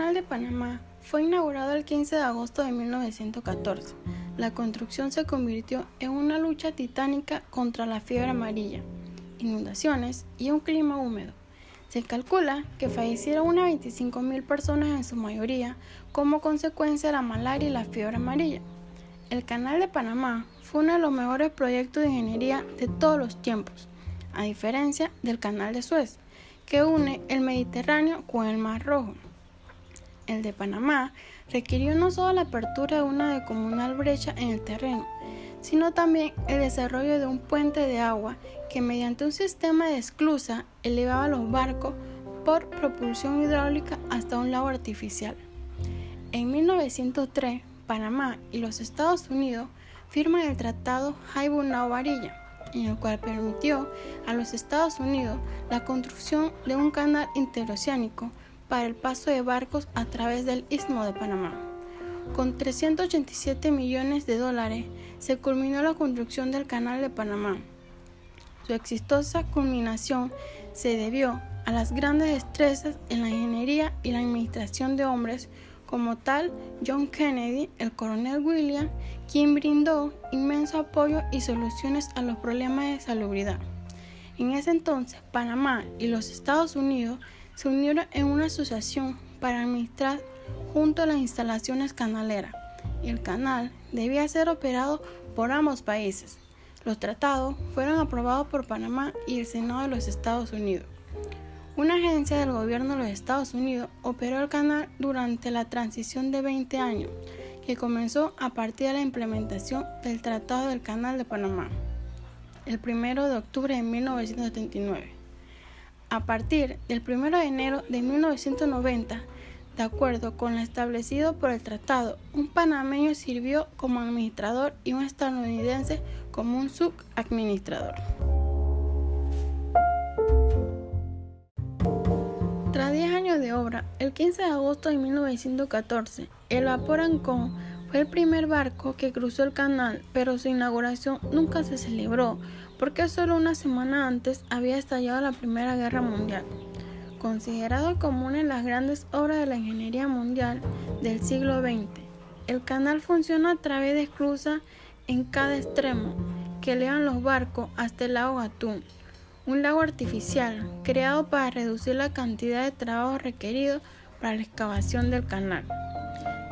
Canal de Panamá fue inaugurado el 15 de agosto de 1914. La construcción se convirtió en una lucha titánica contra la fiebre amarilla, inundaciones y un clima húmedo. Se calcula que fallecieron unas 25.000 personas en su mayoría como consecuencia de la malaria y la fiebre amarilla. El Canal de Panamá fue uno de los mejores proyectos de ingeniería de todos los tiempos, a diferencia del Canal de Suez, que une el Mediterráneo con el Mar Rojo. El de Panamá requirió no solo la apertura de una decomunal brecha en el terreno, sino también el desarrollo de un puente de agua que mediante un sistema de esclusa elevaba los barcos por propulsión hidráulica hasta un lago artificial. En 1903, Panamá y los Estados Unidos firman el Tratado Haibunau-Varilla, en el cual permitió a los Estados Unidos la construcción de un canal interoceánico para el paso de barcos a través del Istmo de Panamá. Con 387 millones de dólares se culminó la construcción del Canal de Panamá. Su exitosa culminación se debió a las grandes destrezas en la ingeniería y la administración de hombres como tal John Kennedy, el coronel William, quien brindó inmenso apoyo y soluciones a los problemas de salubridad. En ese entonces, Panamá y los Estados Unidos se unieron en una asociación para administrar junto a las instalaciones canaleras el canal debía ser operado por ambos países. Los tratados fueron aprobados por Panamá y el Senado de los Estados Unidos. Una agencia del gobierno de los Estados Unidos operó el canal durante la transición de 20 años, que comenzó a partir de la implementación del Tratado del Canal de Panamá, el 1 de octubre de 1979. A partir del 1 de enero de 1990, de acuerdo con lo establecido por el tratado, un panameño sirvió como administrador y un estadounidense como un subadministrador. Tras 10 años de obra, el 15 de agosto de 1914, el vapor Ancón fue el primer barco que cruzó el canal, pero su inauguración nunca se celebró porque solo una semana antes había estallado la Primera Guerra Mundial. Considerado como una de las grandes obras de la ingeniería mundial del siglo XX, el canal funciona a través de esclusas en cada extremo que elevan los barcos hasta el lago Gatún, un lago artificial creado para reducir la cantidad de trabajo requerido para la excavación del canal.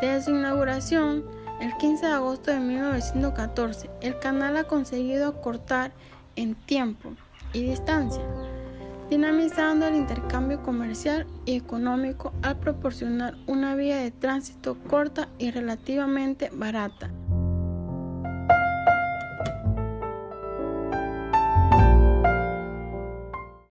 Desde su inauguración, el 15 de agosto de 1914, el canal ha conseguido cortar en tiempo y distancia, dinamizando el intercambio comercial y económico al proporcionar una vía de tránsito corta y relativamente barata.